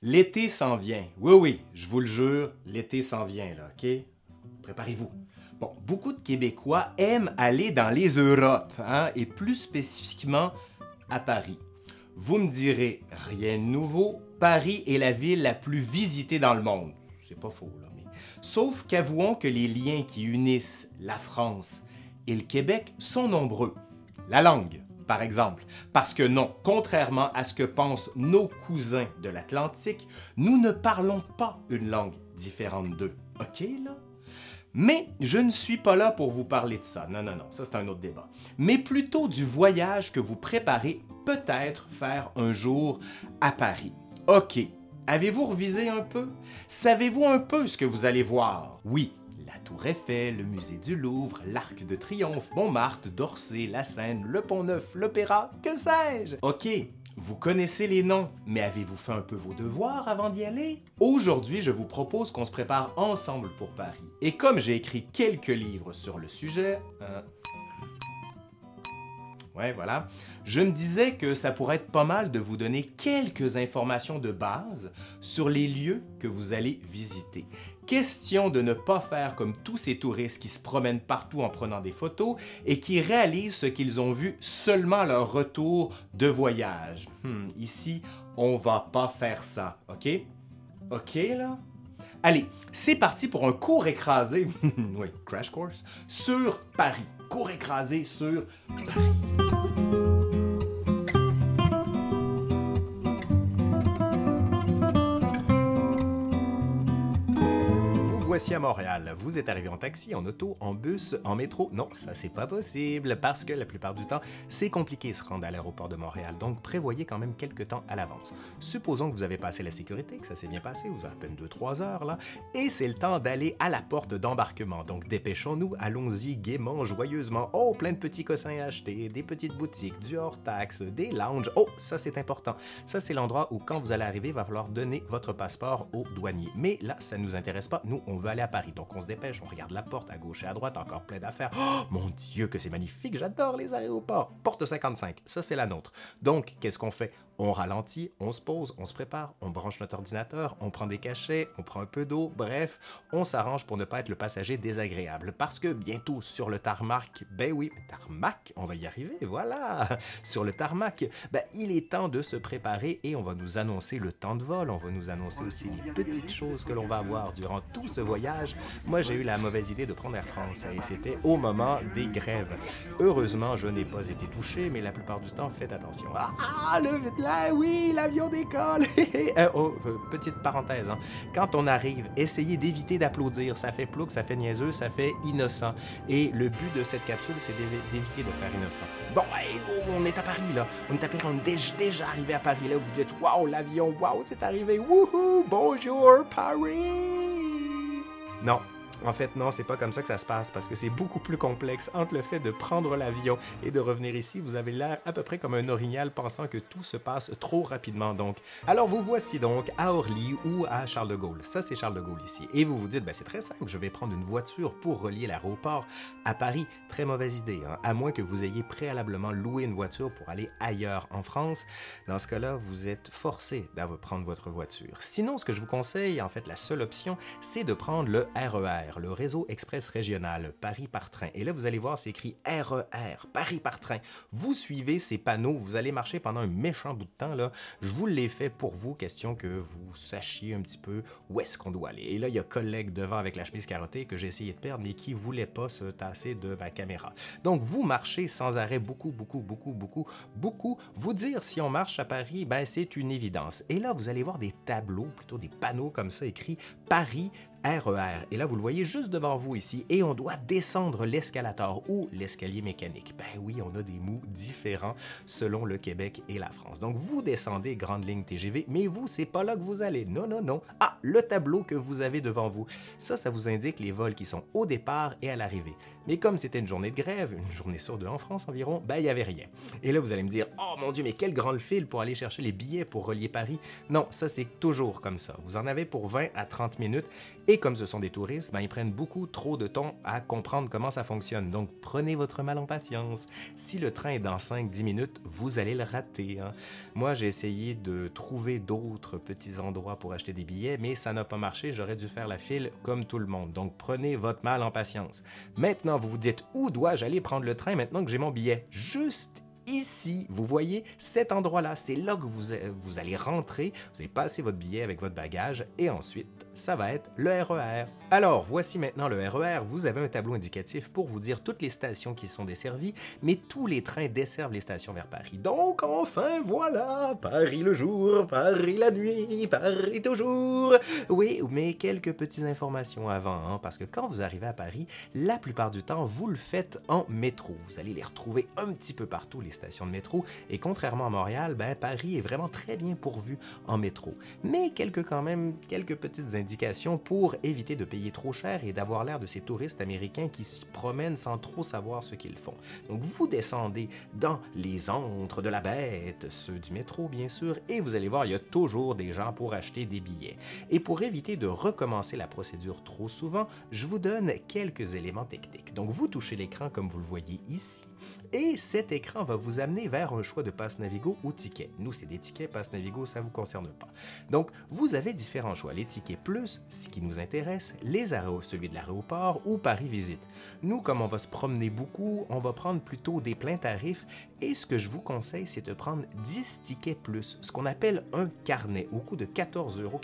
L'été s'en vient. Oui, oui, je vous le jure, l'été s'en vient, là, OK? Préparez-vous. Bon, beaucoup de Québécois aiment aller dans les Europes, hein, et plus spécifiquement à Paris. Vous me direz, rien de nouveau, Paris est la ville la plus visitée dans le monde. C'est pas faux, là, mais... Sauf qu'avouons que les liens qui unissent la France et le Québec sont nombreux. La langue, par exemple. Parce que non, contrairement à ce que pensent nos cousins de l'Atlantique, nous ne parlons pas une langue différente d'eux. OK, là? Mais je ne suis pas là pour vous parler de ça. Non, non, non, ça c'est un autre débat. Mais plutôt du voyage que vous préparez peut-être faire un jour à Paris. OK. Avez-vous revisé un peu? Savez-vous un peu ce que vous allez voir? Oui, Tour Eiffel, le musée du Louvre, l'Arc de Triomphe, Montmartre, d'Orsay, la Seine, le Pont-Neuf, l'Opéra, que sais-je? OK, vous connaissez les noms, mais avez-vous fait un peu vos devoirs avant d'y aller? Aujourd'hui, je vous propose qu'on se prépare ensemble pour Paris. Et comme j'ai écrit quelques livres sur le sujet... hein, Ouais, voilà. Je me disais que ça pourrait être pas mal de vous donner quelques informations de base sur les lieux que vous allez visiter. Question de ne pas faire comme tous ces touristes qui se promènent partout en prenant des photos et qui réalisent ce qu'ils ont vu seulement à leur retour de voyage. Hmm, ici, on va pas faire ça, ok? Ok là? Allez, c'est parti pour un cours écrasé, oui, crash course, sur Paris. Cours écrasé sur Paris. Voici à Montréal. Vous êtes arrivé en taxi, en auto, en bus, en métro? Non, ça c'est pas possible parce que la plupart du temps, c'est compliqué de se rendre à l'aéroport de Montréal. Donc prévoyez quand même quelques temps à l'avance. Supposons que vous avez passé la sécurité, que ça s'est bien passé, vous avez à peine 2-3 heures là, et c'est le temps d'aller à la porte d'embarquement. Donc dépêchons-nous, allons-y gaiement, joyeusement. Oh, plein de petits cossins à acheter, des petites boutiques, du hors-taxe, des lounges. Oh, ça c'est important. Ça c'est l'endroit où quand vous allez arriver, il va falloir donner votre passeport au douanier. Mais là, ça ne nous intéresse pas. Nous, on veut aller à Paris. Donc on se dépêche, on regarde la porte à gauche et à droite, encore plein d'affaires. Oh mon Dieu, que c'est magnifique, j'adore les aéroports. Porte 55, ça c'est la nôtre. Donc, qu'est-ce qu'on fait? On ralentit, on se pose, on se prépare, on branche notre ordinateur, on prend des cachets, on prend un peu d'eau, bref, on s'arrange pour ne pas être le passager désagréable. Parce que bientôt sur le tarmac, ben oui, tarmac, on va y arriver, voilà. Sur le tarmac, ben, il est temps de se préparer et on va nous annoncer le temps de vol, on va nous annoncer aussi les petites choses que l'on va avoir durant tout ce voyage. Moi, j'ai eu la mauvaise idée de prendre Air France et c'était au moment des grèves. Heureusement, je n'ai pas été touché, mais la plupart du temps, faites attention. Ah, ah, le là, oui, l'avion décolle. Euh, oh, euh, petite parenthèse, hein. quand on arrive, essayez d'éviter d'applaudir. Ça fait plouc, ça fait niaiseux, ça fait innocent. Et le but de cette capsule, c'est d'évi- d'éviter de faire innocent. Bon, oh, on est à Paris là. On est à Paris, on est déjà, arrivé à Paris là. Vous dites, waouh, l'avion, waouh, c'est arrivé. Wouhou, bonjour Paris. Non. En fait, non, c'est pas comme ça que ça se passe parce que c'est beaucoup plus complexe. Entre le fait de prendre l'avion et de revenir ici, vous avez l'air à peu près comme un orignal pensant que tout se passe trop rapidement. Donc, alors vous voici donc à Orly ou à Charles de Gaulle. Ça, c'est Charles de Gaulle ici. Et vous vous dites, ben, c'est très simple, je vais prendre une voiture pour relier l'aéroport à Paris. Très mauvaise idée, hein? à moins que vous ayez préalablement loué une voiture pour aller ailleurs en France. Dans ce cas-là, vous êtes forcé de prendre votre voiture. Sinon, ce que je vous conseille, en fait, la seule option, c'est de prendre le RER, le réseau express régional Paris par train. Et là, vous allez voir, c'est écrit RER, Paris par train. Vous suivez ces panneaux, vous allez marcher pendant un méchant bout de temps. Là. Je vous l'ai fait pour vous, question que vous sachiez un petit peu où est-ce qu'on doit aller. Et là, il y a collègue devant avec la chemise carottée que j'ai essayé de perdre, mais qui voulait pas se tasser de ma caméra. Donc, vous marchez sans arrêt beaucoup, beaucoup, beaucoup, beaucoup, beaucoup. Vous dire si on marche à Paris, ben, c'est une évidence. Et là, vous allez voir des tableaux, plutôt des panneaux comme ça écrits Paris RER. Et là, vous le voyez juste devant vous ici. Et on doit descendre l'escalator ou l'escalier mécanique. Ben oui, on a des mots différents selon le Québec et la France. Donc, vous descendez Grande Ligne TGV, mais vous, c'est pas là que vous allez. Non, non, non. Ah, le tableau que vous avez devant vous. Ça, ça vous indique les vols qui sont au départ et à l'arrivée. Mais comme c'était une journée de grève, une journée sur deux en France environ, ben il n'y avait rien. Et là, vous allez me dire, oh mon Dieu, mais quel grand fil pour aller chercher les billets pour relier Paris. Non, ça c'est toujours comme ça. Vous en avez pour 20 à 30 minutes. Et comme ce sont des touristes, ben, ils prennent beaucoup trop de temps à comprendre comment ça fonctionne. Donc prenez votre mal en patience. Si le train est dans 5-10 minutes, vous allez le rater. Hein. Moi, j'ai essayé de trouver d'autres petits endroits pour acheter des billets, mais ça n'a pas marché. J'aurais dû faire la file comme tout le monde. Donc prenez votre mal en patience. Maintenant, vous vous dites, où dois-je aller prendre le train maintenant que j'ai mon billet? Juste ici, vous voyez cet endroit-là, c'est là que vous, vous allez rentrer, vous allez passer votre billet avec votre bagage et ensuite ça va être le RER. Alors, voici maintenant le RER. E vous avez un tableau indicatif pour vous dire toutes les stations qui sont desservies, mais tous les trains desservent les stations vers Paris. Donc, enfin, voilà, Paris le jour, Paris la nuit, Paris toujours. Oui, mais quelques petites informations avant, hein, parce que quand vous arrivez à Paris, la plupart du temps, vous le faites en métro. Vous allez les retrouver un petit peu partout, les stations de métro, et contrairement à Montréal, ben, Paris est vraiment très bien pourvu en métro. Mais quelques quand même, quelques petites indications pour éviter de payer trop cher et d'avoir l'air de ces touristes américains qui se promènent sans trop savoir ce qu'ils font. Donc vous descendez dans les antres de la bête, ceux du métro bien sûr, et vous allez voir, il y a toujours des gens pour acheter des billets. Et pour éviter de recommencer la procédure trop souvent, je vous donne quelques éléments techniques. Donc vous touchez l'écran comme vous le voyez ici et cet écran va vous amener vers un choix de passe Navigo ou ticket. Nous, c'est des tickets, passe Navigo, ça ne vous concerne pas. Donc, vous avez différents choix. Les tickets plus, ce qui nous intéresse, les arrêts, celui de l'aéroport ou Paris Visite. Nous, comme on va se promener beaucoup, on va prendre plutôt des pleins tarifs et ce que je vous conseille, c'est de prendre 10 tickets plus, ce qu'on appelle un carnet au coût de 14,90 euros.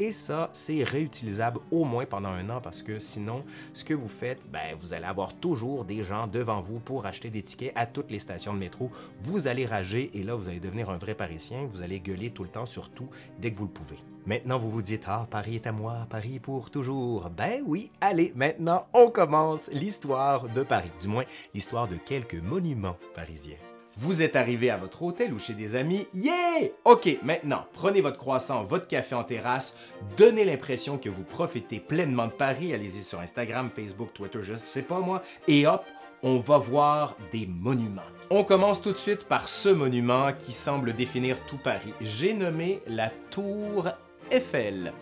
Et ça, c'est réutilisable au moins pendant un an parce que sinon, ce que vous faites, ben, vous allez avoir toujours des gens devant vous pour acheter des tickets à toutes les stations de métro. Vous allez rager et là, vous allez devenir un vrai Parisien. Vous allez gueuler tout le temps, surtout dès que vous le pouvez. Maintenant, vous vous dites, ah, Paris est à moi, Paris pour toujours. Ben oui, allez, maintenant, on commence l'histoire de Paris, du moins l'histoire de quelques monuments parisiens. Vous êtes arrivé à votre hôtel ou chez des amis? Yeah! OK, maintenant, prenez votre croissant, votre café en terrasse, donnez l'impression que vous profitez pleinement de Paris. Allez-y sur Instagram, Facebook, Twitter, je sais pas moi. Et hop, on va voir des monuments. On commence tout de suite par ce monument qui semble définir tout Paris. J'ai nommé la Tour Eiffel.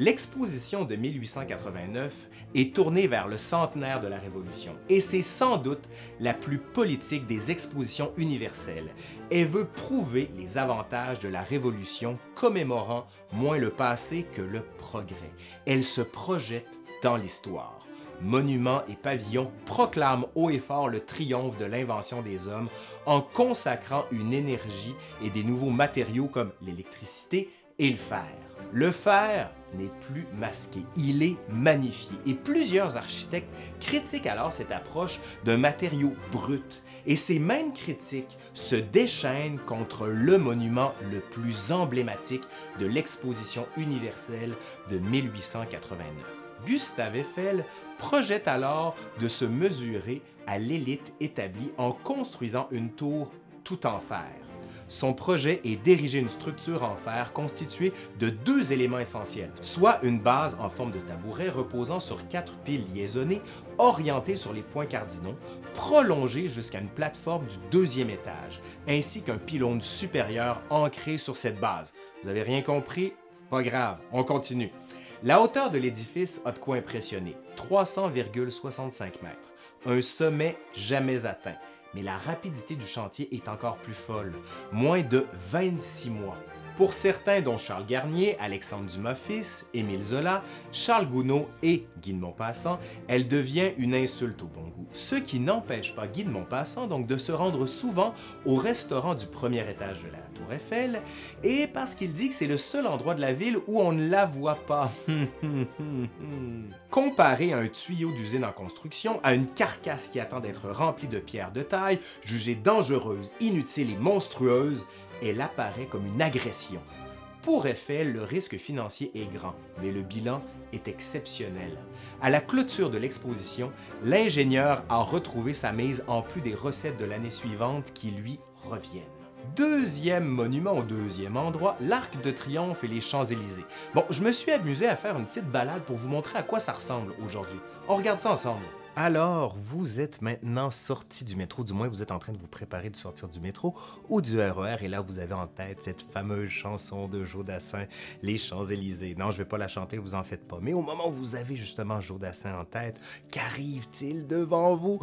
L'exposition de 1889 est tournée vers le centenaire de la Révolution et c'est sans doute la plus politique des expositions universelles. Elle veut prouver les avantages de la Révolution commémorant moins le passé que le progrès. Elle se projette dans l'histoire monuments et pavillons proclament haut et fort le triomphe de l'invention des hommes en consacrant une énergie et des nouveaux matériaux comme l'électricité et le fer. Le fer n'est plus masqué, il est magnifié et plusieurs architectes critiquent alors cette approche d'un matériau brut et ces mêmes critiques se déchaînent contre le monument le plus emblématique de l'exposition universelle de 1889. Gustave Eiffel projette alors de se mesurer à l'élite établie en construisant une tour tout en fer. Son projet est d'ériger une structure en fer constituée de deux éléments essentiels, soit une base en forme de tabouret reposant sur quatre piles liaisonnées orientées sur les points cardinaux, prolongée jusqu'à une plateforme du deuxième étage, ainsi qu'un pylône supérieur ancré sur cette base. Vous avez rien compris? C'est pas grave, on continue. La hauteur de l'édifice a de quoi impressionner, 300,65 mètres, un sommet jamais atteint mais la rapidité du chantier est encore plus folle, moins de 26 mois. Pour certains, dont Charles Garnier, Alexandre Dumas-Fils, Émile Zola, Charles Gounod et Guy de elle devient une insulte au bon goût. Ce qui n'empêche pas Guy de donc de se rendre souvent au restaurant du premier étage de la Tour Eiffel, et parce qu'il dit que c'est le seul endroit de la ville où on ne la voit pas. Comparé à un tuyau d'usine en construction, à une carcasse qui attend d'être remplie de pierres de taille, jugée dangereuse, inutile et monstrueuse, elle apparaît comme une agression. Pour Eiffel, le risque financier est grand, mais le bilan est exceptionnel. À la clôture de l'exposition, l'ingénieur a retrouvé sa mise en plus des recettes de l'année suivante qui lui reviennent. Deuxième monument au deuxième endroit, l'Arc de Triomphe et les Champs-Élysées. Bon, je me suis amusé à faire une petite balade pour vous montrer à quoi ça ressemble aujourd'hui. On regarde ça ensemble. Alors, vous êtes maintenant sorti du métro, du moins vous êtes en train de vous préparer de sortir du métro ou du RER, et là vous avez en tête cette fameuse chanson de Joe Dassin, Les Champs-Élysées. Non, je vais pas la chanter, vous en faites pas. Mais au moment où vous avez justement Joe Dassin en tête, qu'arrive-t-il devant vous?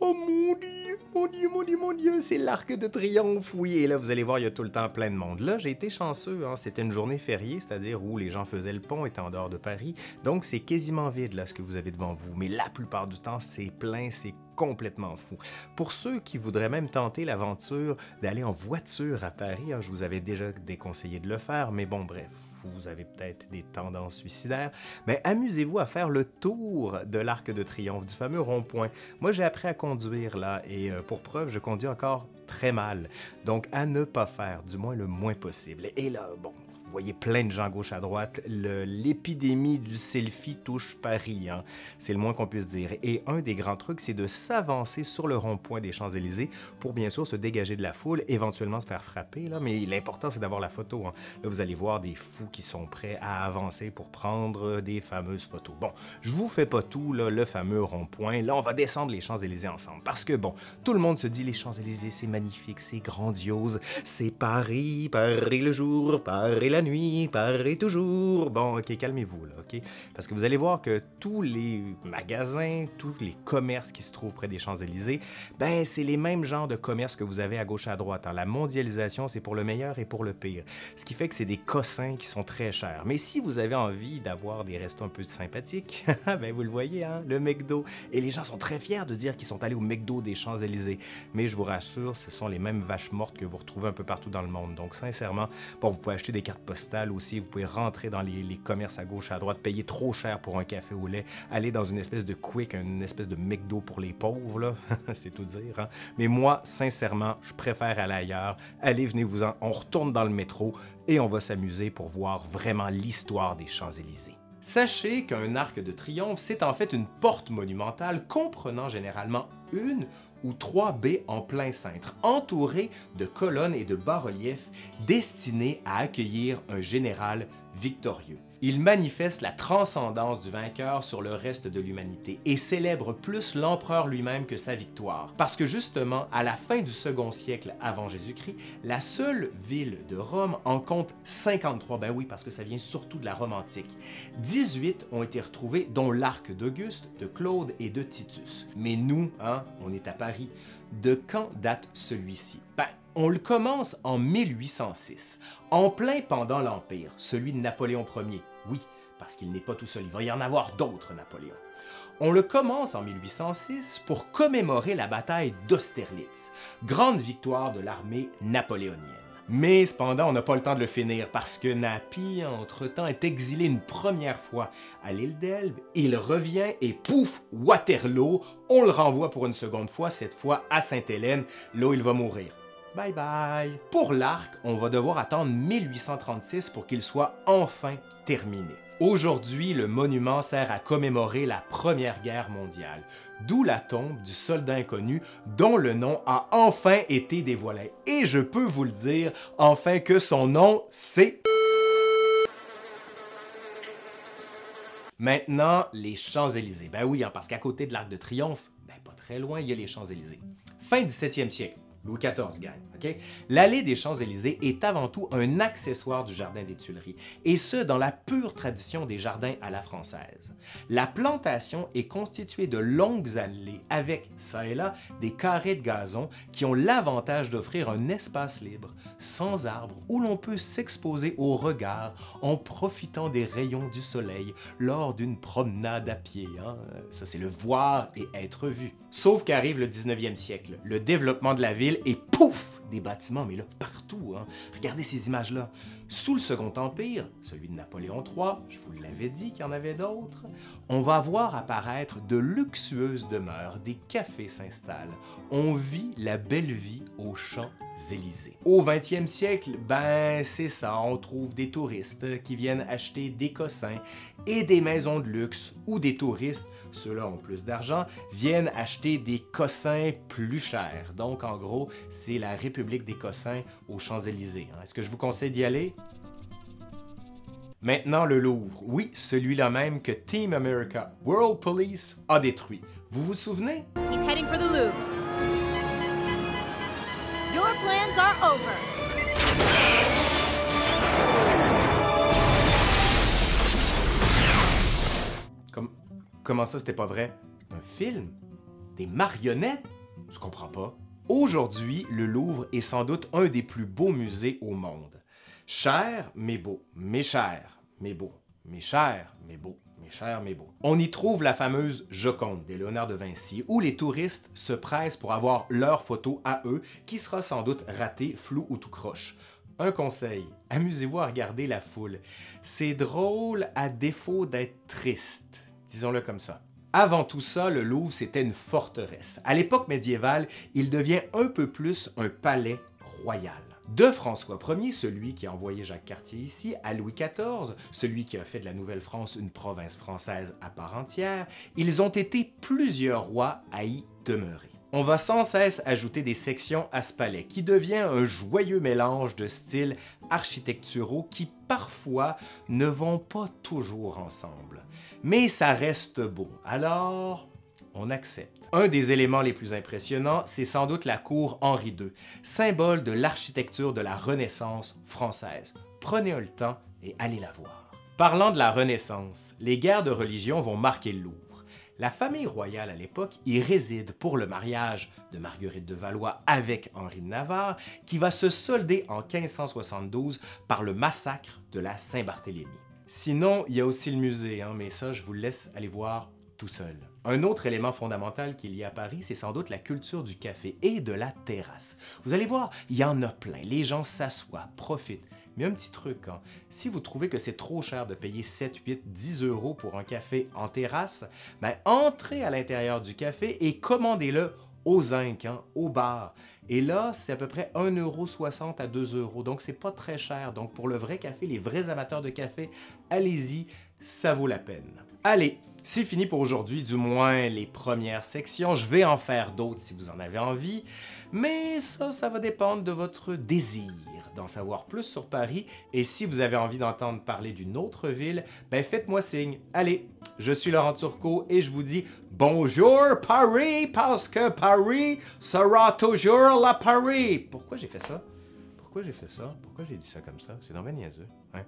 Oh mon Dieu, mon Dieu, mon Dieu, mon Dieu, c'est l'arc de triomphe, oui. Et là, vous allez voir, il y a tout le temps plein de monde. Là, j'ai été chanceux, hein. c'était une journée fériée, c'est-à-dire où les gens faisaient le pont, étaient en dehors de Paris. Donc, c'est quasiment vide, là, ce que vous avez devant vous. Mais la plupart du temps, c'est plein, c'est complètement fou. Pour ceux qui voudraient même tenter l'aventure d'aller en voiture à Paris, hein, je vous avais déjà déconseillé de le faire, mais bon, bref, vous avez peut-être des tendances suicidaires, mais amusez-vous à faire le tour de l'Arc de Triomphe, du fameux rond-point. Moi, j'ai appris à conduire là, et euh, pour preuve, je conduis encore très mal. Donc, à ne pas faire, du moins le moins possible. Et là, bon, vous voyez plein de gens gauche à droite. L'épidémie du selfie touche Paris, hein. c'est le moins qu'on puisse dire. Et un des grands trucs, c'est de s'avancer sur le rond-point des Champs-Élysées pour bien sûr se dégager de la foule, éventuellement se faire frapper. Là. Mais l'important, c'est d'avoir la photo. Hein. Là, vous allez voir des fous qui sont prêts à avancer pour prendre des fameuses photos. Bon, je vous fais pas tout, là, le fameux rond-point. Là, on va descendre les Champs-Élysées ensemble. Parce que, bon, tout le monde se dit les Champs-Élysées, c'est magnifique, c'est grandiose, c'est Paris, Paris le jour, Paris la nuit, Paris toujours. Bon, ok, calmez-vous, là, ok? Parce que vous allez voir que tous les magasins, tous les commerces qui se trouvent près des Champs-Élysées, ben, c'est les mêmes genres de commerces que vous avez à gauche à droite. Hein. La mondialisation, c'est pour le meilleur et pour le pire. Ce qui fait que c'est des cossins qui sont très chers. Mais si vous avez envie d'avoir des restos un peu sympathiques, ben, vous le voyez, hein, le McDo. Et les gens sont très fiers de dire qu'ils sont allés au McDo des Champs-Élysées. Mais je vous rassure, ce sont les mêmes vaches mortes que vous retrouvez un peu partout dans le monde. Donc, sincèrement, bon, vous pouvez acheter des cartes aussi. Vous pouvez rentrer dans les, commerces à gauche, à droite, payer trop cher pour un café au lait, aller dans une espèce de quick, une espèce de McDo pour les pauvres, c'est tout dire. Hein? Mais moi, sincèrement, je préfère aller ailleurs. Allez, venez-vous-en. On retourne dans le métro et on va s'amuser pour voir vraiment l'histoire des Champs-Élysées. Sachez qu'un arc de triomphe, c'est en fait une porte monumentale comprenant généralement une ou trois baies en plein cintre, entourées de colonnes et de bas-reliefs destinés à accueillir un général victorieux. Il manifeste la transcendance du vainqueur sur le reste de l'humanité et célèbre plus l'empereur lui-même que sa victoire. Parce que justement, à la fin du second siècle avant Jésus-Christ, la seule ville de Rome en compte 53. Ben oui, parce que ça vient surtout de la Rome antique. 18 ont été retrouvés, dont l'arc d'Auguste, de Claude et de Titus. Mais nous, hein, on est à Paris. De quand date celui-ci? Ben, on le commence en 1806, en plein pendant l'Empire, celui de Napoléon Ier. Oui, parce qu'il n'est pas tout seul, il va y en avoir d'autres Napoléon. On le commence en 1806 pour commémorer la bataille d'Austerlitz, grande victoire de l'armée napoléonienne. Mais cependant, on n'a pas le temps de le finir parce que Napi, entre-temps, est exilé une première fois à l'île d'Elbe. Il revient et pouf, Waterloo, on le renvoie pour une seconde fois, cette fois à Sainte-Hélène, là où il va mourir. Bye bye. Pour l'arc, on va devoir attendre 1836 pour qu'il soit enfin terminé. Aujourd'hui, le monument sert à commémorer la Première Guerre mondiale, d'où la tombe du soldat inconnu dont le nom a enfin été dévoilé. Et je peux vous le dire, enfin que son nom, c'est... Maintenant, les Champs-Élysées. Ben oui, hein, parce qu'à côté de l'Arc de Triomphe, ben pas très loin, il y a les Champs-Élysées. Fin 17e siècle, Louis XIV gagne. ok? L'allée des Champs-Élysées est avant tout un accessoire du Jardin des Tuileries, et ce, dans la pure tradition des jardins à la française. La plantation est constituée de longues allées avec, ça et là, des carrés de gazon qui ont l'avantage d'offrir un espace libre, sans arbres, où l'on peut s'exposer au regard en profitant des rayons du soleil lors d'une promenade à pied. Hein? Ça, c'est le voir et être vu. Sauf qu'arrive le 19e siècle, le développement de la ville et pouf! Des bâtiments, mais là, partout. Hein. Regardez ces images-là. Sous le Second Empire, celui de Napoléon III, je vous l'avais dit qu'il y en avait d'autres, on va voir apparaître de luxueuses demeures, des cafés s'installent. On vit la belle vie aux Champs-Élysées. Au 20e siècle, ben c'est ça, on trouve des touristes qui viennent acheter des cossins et des maisons de luxe ou des touristes, ceux-là ont plus d'argent, viennent acheter des cossins plus chers. Donc en gros, c'est la République des cossins aux Champs-Élysées. Hein. Est-ce que je vous conseille d'y aller? Maintenant, le Louvre. Oui, celui-là même que Team America World Police a détruit. Vous vous souvenez? He's heading for the Louvre. Your plans are over. Comme- Comment ça, c'était pas vrai? Un film? Des marionnettes? Je comprends pas. Aujourd'hui, le Louvre est sans doute un des plus beaux musées au monde. Cher, mais beau. Mais cher, mais beau. Mais cher, mais beau. Mais cher, mais beau. On y trouve la fameuse Joconde de Léonard de Vinci, où les touristes se pressent pour avoir leur photo à eux, qui sera sans doute ratée, floue ou tout croche. Un conseil, amusez-vous à regarder la foule. C'est drôle à défaut d'être triste, disons-le comme ça. Avant tout ça, le Louvre, c'était une forteresse. À l'époque médiévale, il devient un peu plus un palais royal. De François Ier, celui qui a envoyé Jacques Cartier ici, à Louis XIV, celui qui a fait de la Nouvelle-France une province française à part entière, ils ont été plusieurs rois à y demeurer. On va sans cesse ajouter des sections à ce palais, qui devient un joyeux mélange de styles architecturaux qui parfois ne vont pas toujours ensemble. Mais ça reste beau, alors on accepte. Un des éléments les plus impressionnants, c'est sans doute la cour Henri II, symbole de l'architecture de la Renaissance française. Prenez le temps et allez la voir. Parlant de la Renaissance, les guerres de religion vont marquer le Louvre. La famille royale à l'époque y réside pour le mariage de Marguerite de Valois avec Henri de Navarre, qui va se solder en 1572 par le massacre de la Saint-Barthélemy. Sinon, il y a aussi le musée, hein, mais ça, je vous laisse aller voir tout seul. Un autre élément fondamental qu'il y a à Paris, c'est sans doute la culture du café et de la terrasse. Vous allez voir, il y en a plein. Les gens s'assoient, profitent. Mais un petit truc, hein, si vous trouvez que c'est trop cher de payer 7, 8, 10 euros pour un café en terrasse, ben entrez à l'intérieur du café et commandez-le au zinc, hein, au bar. Et là, c'est à peu près 1,60€ à 2 euros. Donc, c'est pas très cher. Donc, pour le vrai café, les vrais amateurs de café, allez-y, ça vaut la peine. Allez, c'est fini pour aujourd'hui, du moins les premières sections. Je vais en faire d'autres si vous en avez envie. Mais ça, ça va dépendre de votre désir d'en savoir plus sur Paris. Et si vous avez envie d'entendre parler d'une autre ville, ben faites-moi signe. Allez, je suis Laurent Turcot et je vous dis bonjour Paris parce que Paris sera toujours la Paris. Pourquoi j'ai fait ça? Pourquoi j'ai fait ça? Pourquoi j'ai dit ça comme ça? C'est dans niaiseux. Hein?